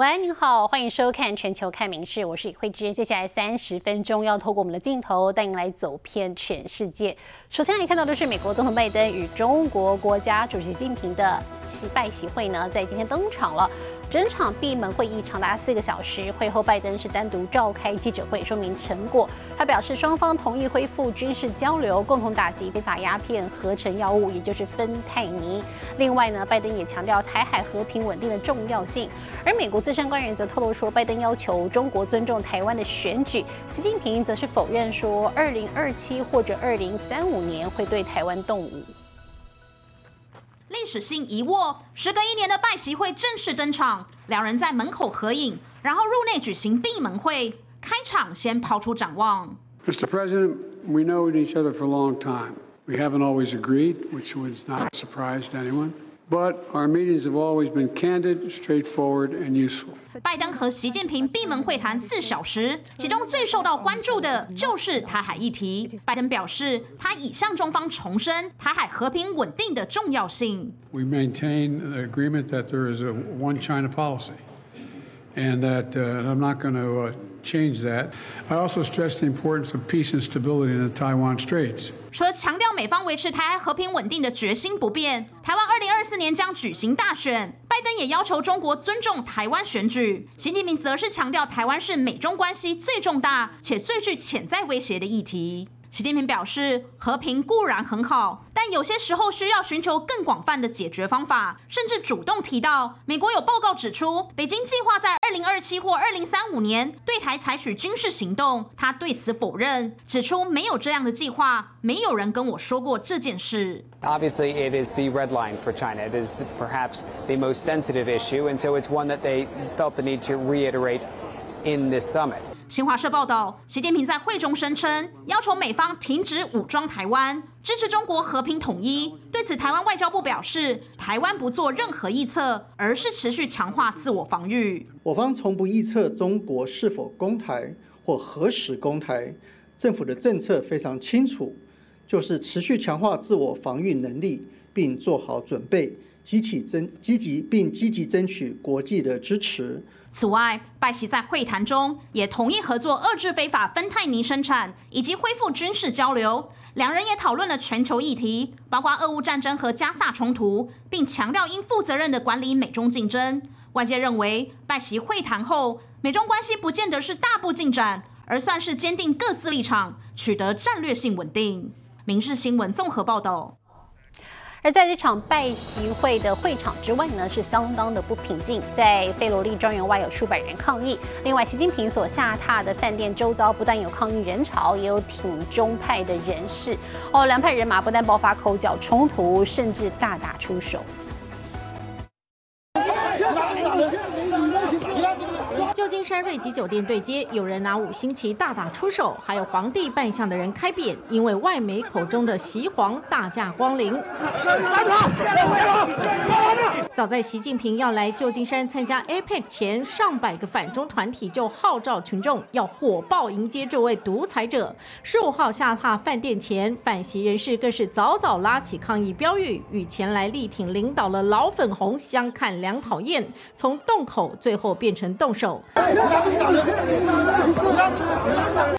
喂，您好，欢迎收看《全球看名事》，我是李慧芝。接下来三十分钟要透过我们的镜头带您来走遍全世界。首先来看到的是美国总统拜登与中国国家主席习近平的习拜习会呢，在今天登场了。整场闭门会议长达四个小时，会后拜登是单独召开记者会说明成果。他表示，双方同意恢复军事交流，共同打击非法鸦片合成药物，也就是芬太尼。另外呢，拜登也强调台海和平稳定的重要性。而美国资深官员则透露说，拜登要求中国尊重台湾的选举，习近平则是否认说，二零二七或者二零三五年会对台湾动武。历史性一握，时隔一年的拜习会正式登场，两人在门口合影，然后入内举行闭门会。开场先抛出展望。Mr. President, we know each other for a long time. We haven't always agreed, which was not surprised anyone. But our meetings have always been candid, straightforward, and useful. 拜登和习近平闭门会谈四小时，其中最受到关注的就是台海议题。拜登表示，他已向中方重申台海和平稳定的重要性。We maintain the agreement that there is a one China policy, and that I'm not going to change that. I also stress the importance of peace and stability in the Taiwan Straits. 除了强调美方维持台海和平稳定的决心不变，台湾二零二四年将举行大选，拜登也要求中国尊重台湾选举。习近平则是强调台湾是美中关系最重大且最具潜在威胁的议题。习近平表示，和平固然很好，但有些时候需要寻求更广泛的解决方法，甚至主动提到，美国有报告指出，北京计划在二零二七或二零三五年对台采取军事行动。他对此否认，指出没有这样的计划，没有人跟我说过这件事。Obviously, it is the red line for China. It is perhaps the most sensitive issue, and so it's one that they felt the need to reiterate in this summit. 新华社报道，习近平在会中声称，要求美方停止武装台湾，支持中国和平统一。对此，台湾外交部表示，台湾不做任何臆测，而是持续强化自我防御。我方从不臆测中国是否攻台或何时攻台，政府的政策非常清楚，就是持续强化自我防御能力，并做好准备，积极争积极并积极争取国际的支持。此外，拜习在会谈中也同意合作遏制非法芬太尼生产，以及恢复军事交流。两人也讨论了全球议题，包括俄乌战争和加萨冲突，并强调应负责任的管理美中竞争。外界认为，拜习会谈后，美中关系不见得是大步进展，而算是坚定各自立场，取得战略性稳定。民事新闻综合报道。而在这场拜习会的会场之外呢，是相当的不平静。在费罗利庄园外有数百人抗议。另外，习近平所下榻的饭店周遭不但有抗议人潮，也有挺中派的人士。哦，两派人马不但爆发口角冲突，甚至大打出手。山瑞吉酒店对接，有人拿五星旗大打出手，还有皇帝扮相的人开扁，因为外媒口中的习皇大驾光临。早在习近平要来旧金山参加 APEC 前，上百个反中团体就号召群众要火爆迎接这位独裁者。十五号下榻饭店前，反习人士更是早早拉起抗议标语，与前来力挺领导的老粉红相看两讨厌，从洞口最后变成动手。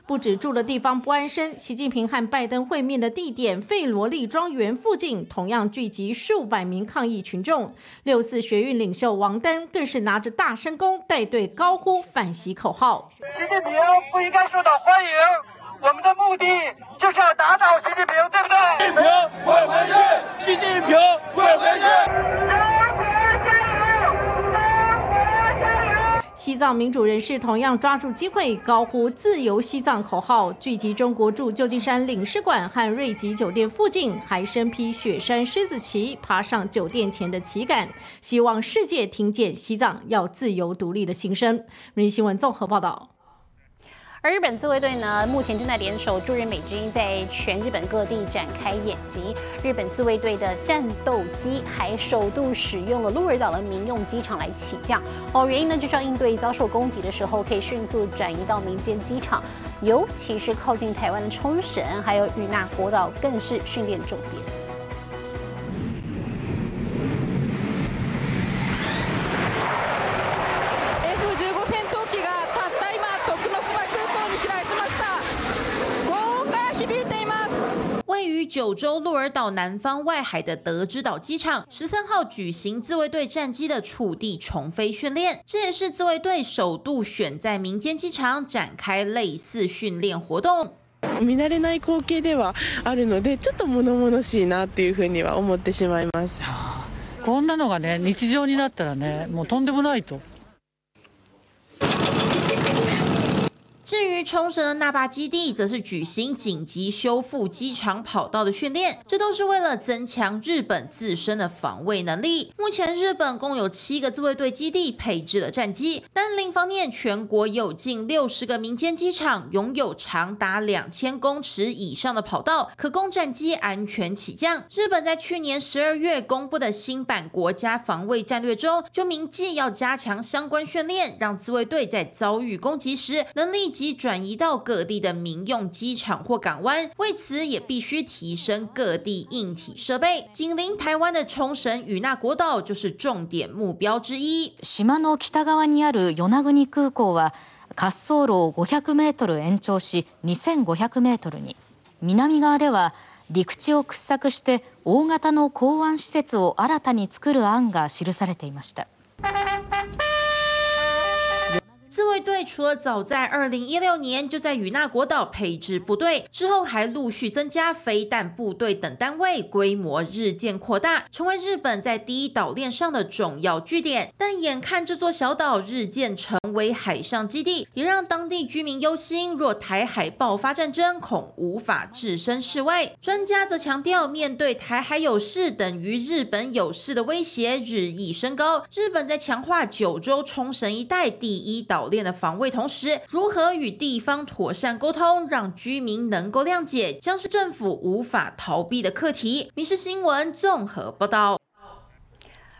不止住的地方不安生，习近平和拜登会面的地点费罗利庄园附近，同样聚集数百名抗议群众。六四学运领袖王丹更是拿着大声公带队高呼反袭口号：“习近平不应该受到欢迎，我们的目的就是要打倒习近平，对不对？”习近平快回去！习近平快回去！西藏民主人士同样抓住机会，高呼“自由西藏”口号，聚集中国驻旧金山领事馆和瑞吉酒店附近，还身披雪山狮子旗，爬上酒店前的旗杆，希望世界听见西藏要自由独立的心声。日新闻综合报道。而日本自卫队呢，目前正在联手驻日美军，在全日本各地展开演习。日本自卫队的战斗机还首度使用了鹿儿岛的民用机场来起降。哦，原因呢就是要应对遭受攻击的时候，可以迅速转移到民间机场，尤其是靠近台湾的冲绳还有与那国岛，更是训练重点。于九州鹿儿岛南方外海的德之岛机场，十三号举行自卫队战机的触地重飞训练。这也是自卫队首度选在民间机场展开类似训练活动。見慣れない光景ではあるので、ちょっと物々しいなっていうふうには思ってしまいます。こんなのがね、日常になったらね、もうとんでもないと。 至于冲绳的那霸基地，则是举行紧急修复机场跑道的训练，这都是为了增强日本自身的防卫能力。目前日本共有七个自卫队基地配置了战机，但另一方面，全国有近六十个民间机场拥有长达两千公尺以上的跑道，可供战机安全起降。日本在去年十二月公布的新版国家防卫战略中，就明记要加强相关训练，让自卫队在遭遇攻击时能立。及转移到各地的民用机场或港湾，为此也必须提升各地硬体设备。紧邻台湾的冲绳与那国岛就是重点目标之一。島の北側にある与那国空港は滑走路を500メートル延長し2500メートルに、南側では陸地を掘削して大型の港湾施設を新たに作る案が記されていました。卫队除了早在二零一六年就在与那国岛配置部队，之后还陆续增加飞弹部队等单位，规模日渐扩大，成为日本在第一岛链上的重要据点。但眼看这座小岛日渐成为海上基地，也让当地居民忧心，若台海爆发战争，恐无法置身事外。专家则强调，面对台海有事等于日本有事的威胁日益升高，日本在强化九州冲绳一带第一岛。链的防卫，同时如何与地方妥善沟通，让居民能够谅解，将是政府无法逃避的课题。《民事新闻》综合报道。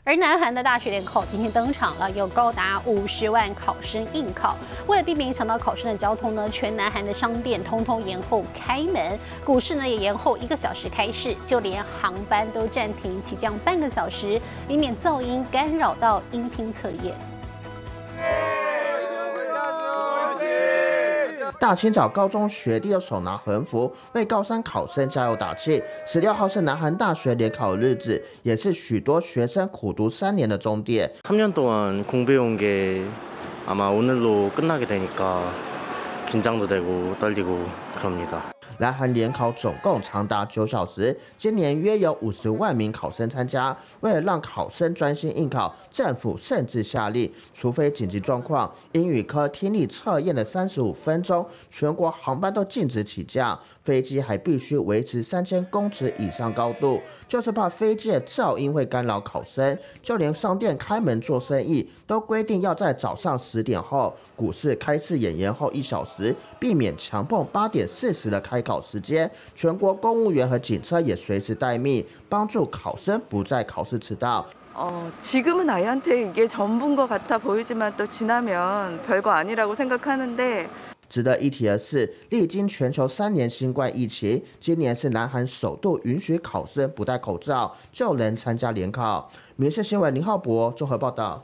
而南韩的大学联考今天登场了，有高达五十万考生应考。为了避免影响到考生的交通呢，全南韩的商店通通延后开门，股市呢也延后一个小时开市，就连航班都暂停起降半个小时，以免噪音干扰到音听测验。大清早，高中学弟手拿横幅为高三考生加油打气。十六号是南韩大学联考日子，也是许多学生苦读三年的终点。3년동안공부해온게아마오늘로끝나게되니까긴장도되고떨리고그럽니다 南韩联考总共长达九小时，今年约有五十万名考生参加。为了让考生专心应考，政府甚至下令，除非紧急状况，英语科听力测验的三十五分钟，全国航班都禁止起降，飞机还必须维持三千公尺以上高度，就是怕飞机的噪音会干扰考生。就连商店开门做生意，都规定要在早上十点后。股市开市演延后一小时，避免强碰八点四十的开考。考时间，全国公务员和警车也随时待命，帮助考生不在考试迟到。어지금은아이한테이게전부인것같아보이지만또지나면별거아니라고생각하는 데。 值得一提的是，历经全球三年新冠疫情，今年是南韩首度允许考生不戴口罩就能参加联考。民事新闻林浩博综合报道。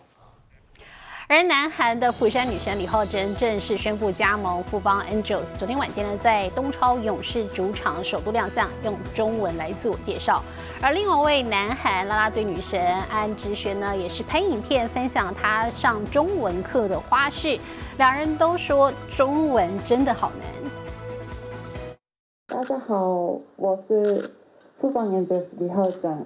而南韩的釜山女神李浩珍正式宣布加盟富邦 Angels。昨天晚间呢，在东超勇士主场首度亮相，用中文来自我介绍。而另外一位南韩啦啦队女神安智轩呢，也是拍影片分享她上中文课的花絮。两人都说中文真的好难。大家好，我是富邦 Angels 李浩珍。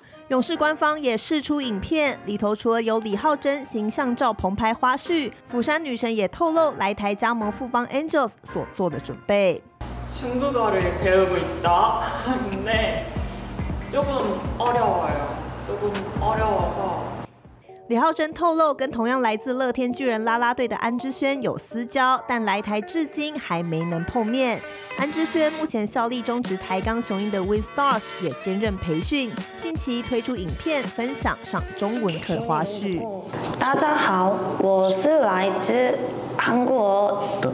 勇士官方也释出影片，里头除了有李浩珍形象照棚拍花絮，釜山女神也透露来台加盟富邦 Angels 所做的准备。중국어를배우고있죠근데조금어려워요조금어려워서 李浩真透露，跟同样来自乐天巨人啦啦队的安之轩有私交，但来台至今还没能碰面。安之轩目前效力中职台钢雄鹰的 w i t Stars，也兼任培训，近期推出影片分享上中文课花絮。大家好，我是来自韩国的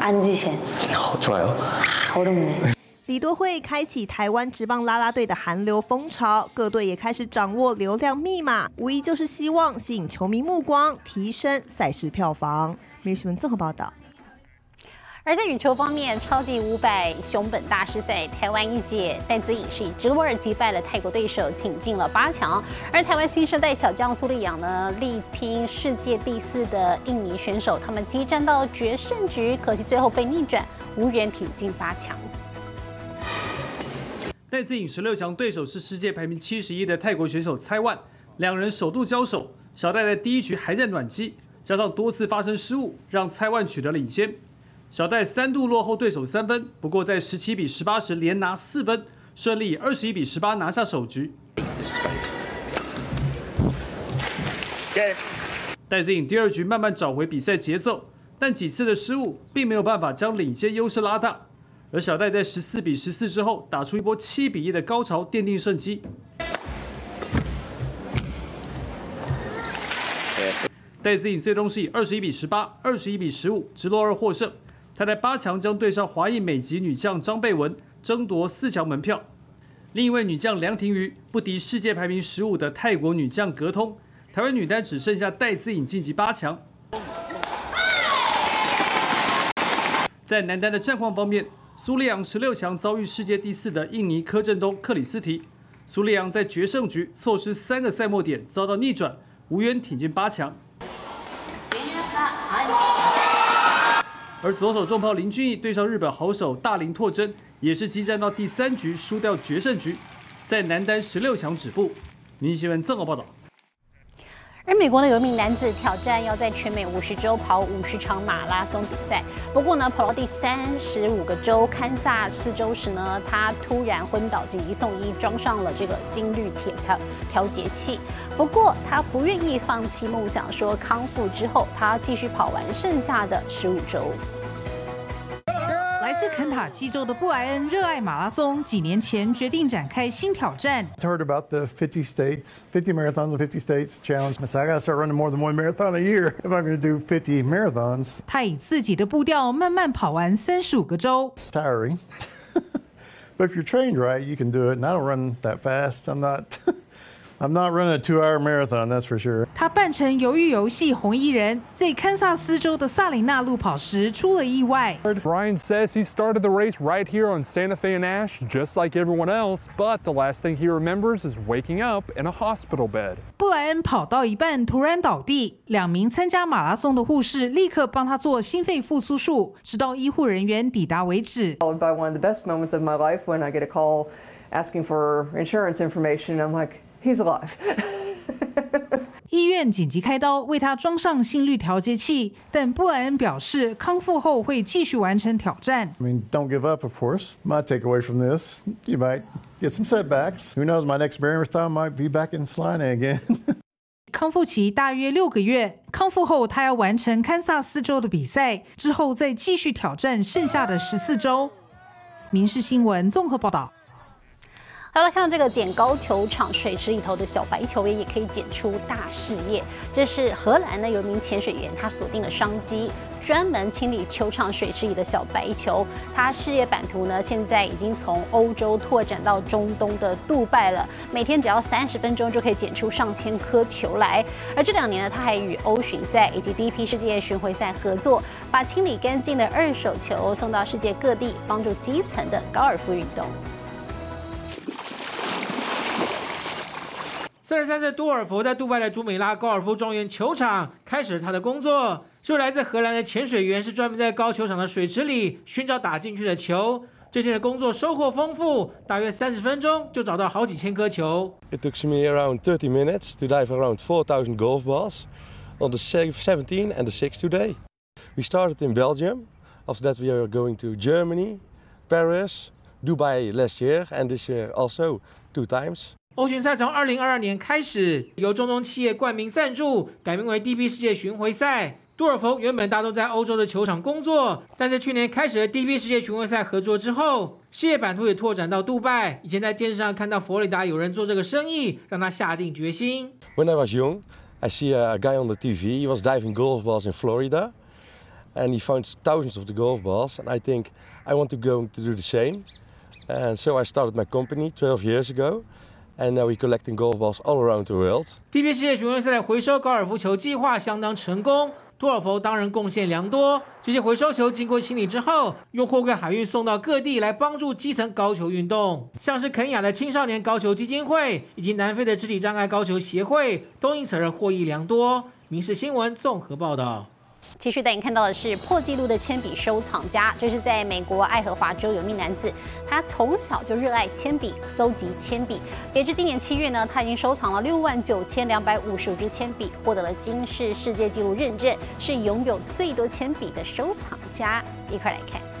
安之轩。好，出哦。好，我。李多惠开启台湾职棒拉拉队的韩流风潮，各队也开始掌握流量密码，无疑就是希望吸引球迷目光，提升赛事票房。梅新闻综合报道。而在羽球方面，超级五百熊本大师赛，台湾一姐戴资颖是以直落二击败了泰国对手，挺进了八强。而台湾新生代小将苏丽阳呢，力拼世界第四的印尼选手，他们激战到决胜局，可惜最后被逆转，无缘挺进八强。戴资颖十六强对手是世界排名七十一的泰国选手蔡万，两人首度交手，小戴在第一局还在暖机，加上多次发生失误，让蔡万取得领先。小戴三度落后对手三分，不过在十七比十八时连拿四分，顺利二十一比十八拿下首局。戴资颖第二局慢慢找回比赛节奏，但几次的失误并没有办法将领先优势拉大。而小戴在十四比十四之后打出一波七比一的高潮，奠定胜机。戴资颖最终是以二十一比十八、二十一比十五直落二获胜。她在八强将对上华裔美籍女将张贝文，争夺四强门票。另一位女将梁婷瑜不敌世界排名十五的泰国女将格通，台湾女单只剩下戴资颖晋级八强。在男单的战况方面。苏利扬十六强遭遇世界第四的印尼柯震东克里斯提，苏利扬在决胜局错失三个赛末点，遭到逆转，无缘挺进八强。而左手重炮林俊逸对上日本好手大林拓真，也是激战到第三局输掉决胜局，在男单十六强止步。明新闻综合报道。而美国呢有一名男子挑战要在全美五十周跑五十场马拉松比赛，不过呢跑到第三十五个州堪萨斯州时呢，他突然昏倒，紧急送医，装上了这个心率调调节器。不过他不愿意放弃梦想，说康复之后他继续跑完剩下的十五周。肯塔基州的布莱恩热爱马拉松，几年前决定展开新挑战。Heard about the 50 states, 50 marathons in 50 states challenge. I said I got to start running more than one marathon a year if I'm going to do 50 marathons. 他以自己的步调慢慢跑完三十五个州。Tiring, but if you're trained right, you can do it. And I don't run that fast. I'm not. I'm not running a two-hour marathon, that's for sure. 他扮成鱿鱼游戏红衣人，在堪萨斯州的萨琳纳路跑时出了意外。Brian says he started the race right here on Santa Fe and Ash, just like everyone else, but the last thing he remembers is waking up in a hospital bed. 布莱恩跑到一半突然倒地，两名参加马拉松的护士立刻帮他做心肺复苏术，直到医护人员抵达为止。Followed by one of the best moments of my life when I get a call asking for insurance information. I'm like. He's alive. 医院紧急开刀为他装上心率调节器，但布莱恩表示康复后会继续完成挑战。I mean, don't give up, of course. My takeaway from this, you might get some setbacks. Who knows? My next marathon might be back in Salina again. 康复期大约六个月，康复后他要完成堪萨斯州的比赛，之后再继续挑战剩下的十四周。民事新闻综合报道。好了，看到这个捡高球场水池里头的小白球，也也可以捡出大事业。这是荷兰呢有一名潜水员，他锁定了商机，专门清理球场水池里的小白球。他事业版图呢，现在已经从欧洲拓展到中东的杜拜了。每天只要三十分钟就可以捡出上千颗球来。而这两年呢，他还与欧巡赛以及第一批世界巡回赛合作，把清理干净的二手球送到世界各地，帮助基层的高尔夫运动。三十三岁多尔弗在杜拜的朱美拉高尔夫庄园球场开始了他的工作。这位来自荷兰的潜水员是专门在高球场的水池里寻找打进去的球。这天的工作收获丰富，大约三十分钟就找到好几千颗球。It took me around thirty minutes to dive around four thousand golf balls on the 17 and the 6 today. We started in Belgium. After that, we are going to Germany, Paris, Dubai last year, and this year also two times. 欧巡赛从二零二二年开始，由中东企业冠名赞助，改名为 DP 世界巡回赛。杜尔弗原本大多在欧洲的球场工作，但是去年开始和 DP 世界巡回赛合作之后，事业版图也拓展到杜拜。以前在电视上看到佛罗里达有人做这个生意，让他下定决心。When I was young, I see a guy on the TV. He was diving golf balls in Florida, and he found thousands of the golf balls. And I think I want to go to do the same. And so I started my company 12 years ago, and now we're collecting golf balls all around the world. tb 世界巡回赛的回收高尔夫球计划相当成功，杜尔佛当然贡献良多。这些回收球经过清理之后，用货柜海运送到各地来帮助基层高球运动，像是肯雅的青少年高球基金会以及南非的肢体障碍高球协会，都因此而获益良多。民事新闻综合报道。继续带你看到的是破纪录的铅笔收藏家，这是在美国爱荷华州有名男子，他从小就热爱铅笔，搜集铅笔。截至今年七月呢，他已经收藏了六万九千两百五十五支铅笔，获得了金氏世界纪录认证，是拥有最多铅笔的收藏家。一块来看。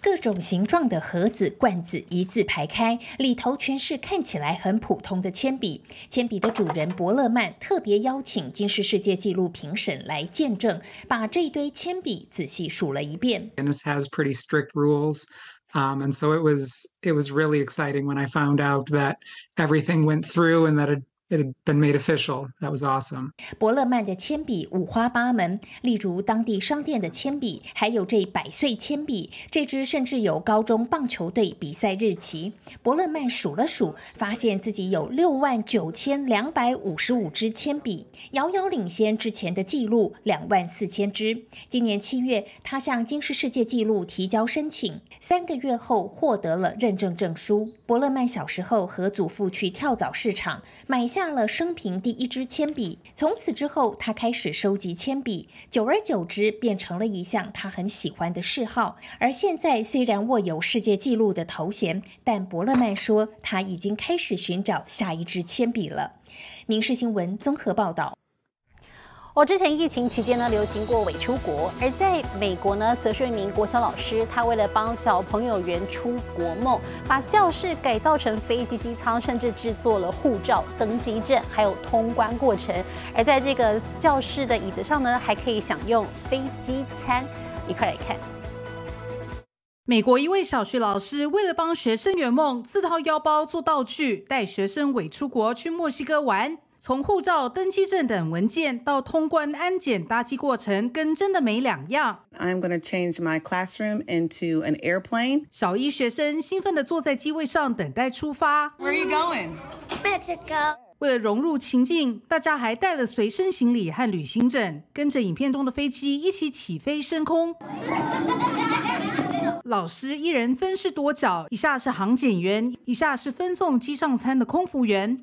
各种形状的盒子、罐子一字排开，里头全是看起来很普通的铅笔。铅笔的主人伯勒曼特别邀请金氏世界纪录评审来见证，把这一堆铅笔仔细数了一遍。Guinness has pretty strict rules. Um, and so it was it was really exciting when I found out that everything went through and that it, it had been made official. That was awesome. 伯勒曼的铅笔五花八门，例如当地商店的铅笔，还有这百岁铅笔，这支甚至有高中棒球队比赛日期。伯勒曼数了数，发现自己有六万九千两百五十五支铅笔，遥遥领先之前的记录两万四千支。今年七月，他向金氏世界纪录提交申请，三个月后获得了认证证书。伯勒曼小时候和祖父去跳蚤市场买下了生平第一支铅笔，从此之后，他开始收集铅笔，久而久之变成了一项他很喜欢的嗜好。而现在虽然握有世界纪录的头衔，但伯乐曼说他已经开始寻找下一支铅笔了。民事新闻综合报道。我之前疫情期间呢，流行过伪出国，而在美国呢，则是一名国小老师，他为了帮小朋友圆出国梦，把教室改造成飞机机舱，甚至制作了护照、登机证，还有通关过程。而在这个教室的椅子上呢，还可以享用飞机餐。一块来看。美国一位小学老师为了帮学生圆梦，自掏腰包做道具，带学生伪出国去墨西哥玩。从护照、登机证等文件到通关安检搭机过程，跟真的没两样。I'm going to change my classroom into an airplane. 小一学生兴奋地坐在机位上等待出发。Where are you going? Mexico. 为了融入情境，大家还带了随身行李和旅行枕，跟着影片中的飞机一起起飞升空。老师一人分饰多角，一下是航检员，一下是分送机上餐的空服员。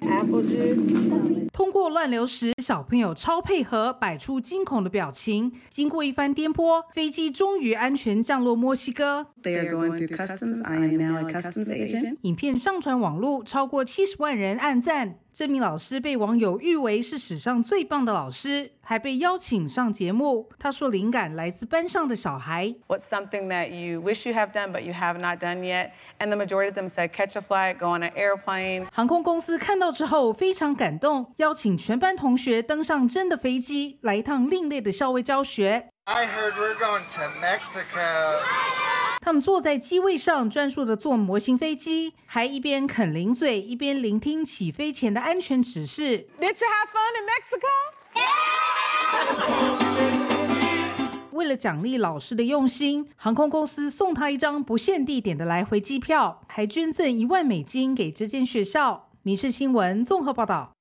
通过乱流时，小朋友超配合，摆出惊恐的表情。经过一番颠簸，飞机终于安全降落墨西哥。They are going through customs. I am now a customs agent. 影片上传网络，超过七十万人按赞。这名老师被网友誉为是史上最棒的老师，还被邀请上节目。他说，灵感来自班上的小孩。What's something that you wish you have done but you have not done yet? And the majority of them said catch a flight, go on an airplane. 航空公司看到之后非常感动，邀请全班同学登上真的飞机，来一趟另类的校尉教学。I heard we're going to Mexico. 他们坐在机位上，专注的做模型飞机，还一边啃零嘴，一边聆听起飞前的安全指示。Did you have fun in Mexico? 为了奖励老师的用心，航空公司送他一张不限地点的来回机票，还捐赠一万美金给这间学校。《民事新闻》综合报道。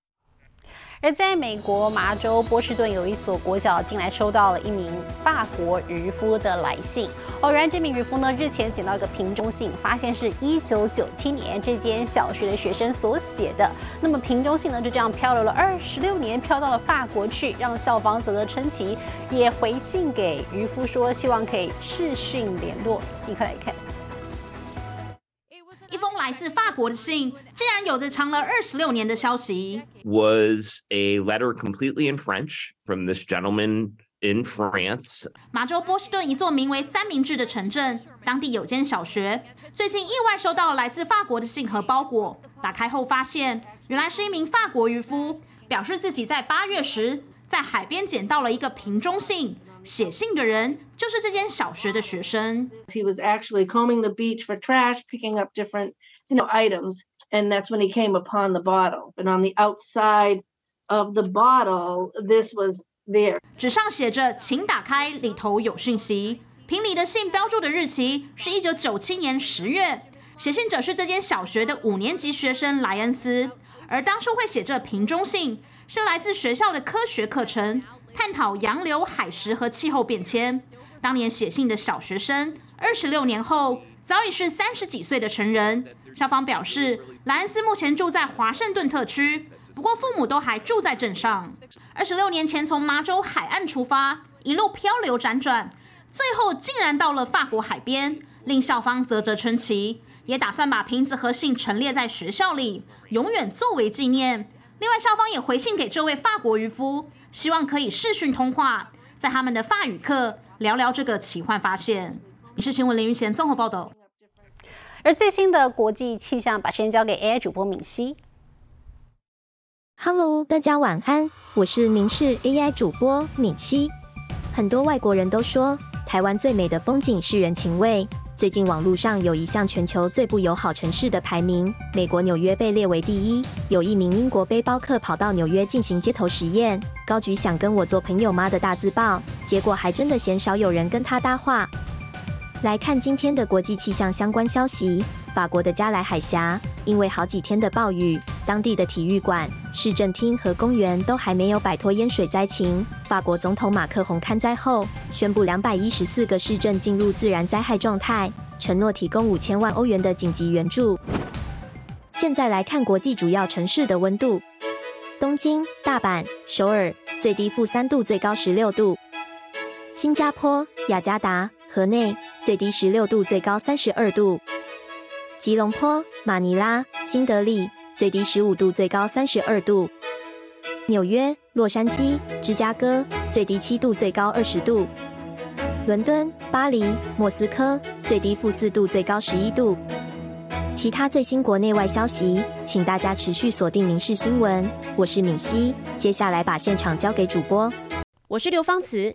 而在美国麻州波士顿有一所国小，近来收到了一名法国渔夫的来信。偶然，这名渔夫呢日前捡到一个瓶中信，发现是一九九七年这间小学的学生所写的。那么瓶中信呢就这样漂流了二十六年，飘到了法国去，让校方啧啧称奇，也回信给渔夫说，希望可以视讯联络。立刻来看。来自法国的信，竟然有着藏了二十六年的消息。was a letter completely in French from this gentleman in France. 马州波士顿一座名为三明治的城镇，当地有间小学，最近意外收到了来自法国的信和包裹，打开后发现，原来是一名法国渔夫，表示自己在八月时在海边捡到了一个瓶中信。写信的人就是这间小学的学生。He was actually combing the beach for trash, picking up different, you know, items, and that's when he came upon the bottle. And on the outside of the bottle, this was there. 纸上写着“请打开”，里头有讯息。瓶里的信标注的日期是一九九七年十月，写信者是这间小学的五年级学生莱恩斯。而当初会写这瓶中信，是来自学校的科学课程。探讨洋流、海蚀和气候变迁。当年写信的小学生，二十六年后早已是三十几岁的成人。校方表示，莱恩斯目前住在华盛顿特区，不过父母都还住在镇上。二十六年前从麻州海岸出发，一路漂流辗转，最后竟然到了法国海边，令校方啧啧称奇，也打算把瓶子和信陈列在学校里，永远作为纪念。另外，校方也回信给这位法国渔夫。希望可以视讯通话，在他们的法语课聊聊这个奇幻发现。你是新闻林云贤综合报道。而最新的国际气象，把时间交给 AI 主播敏熙。Hello，大家晚安，我是明视 AI 主播敏熙。很多外国人都说，台湾最美的风景是人情味。最近网络上有一项全球最不友好城市的排名，美国纽约被列为第一。有一名英国背包客跑到纽约进行街头实验，高举想跟我做朋友吗的大字报，结果还真的鲜少有人跟他搭话。来看今天的国际气象相关消息：法国的加莱海峡因为好几天的暴雨，当地的体育馆、市政厅和公园都还没有摆脱淹水灾情。法国总统马克宏看灾后，宣布两百一十四个市镇进入自然灾害状态，承诺提供五千万欧元的紧急援助。现在来看国际主要城市的温度：东京、大阪、首尔，最低负三度，最高十六度；新加坡、雅加达。河内最低十六度，最高三十二度；吉隆坡、马尼拉、新德里最低十五度，最高三十二度；纽约、洛杉矶、芝加哥最低七度，最高二十度；伦敦、巴黎、莫斯科最低负四度，最高十一度。其他最新国内外消息，请大家持续锁定《民事新闻》。我是敏熙，接下来把现场交给主播。我是刘芳慈。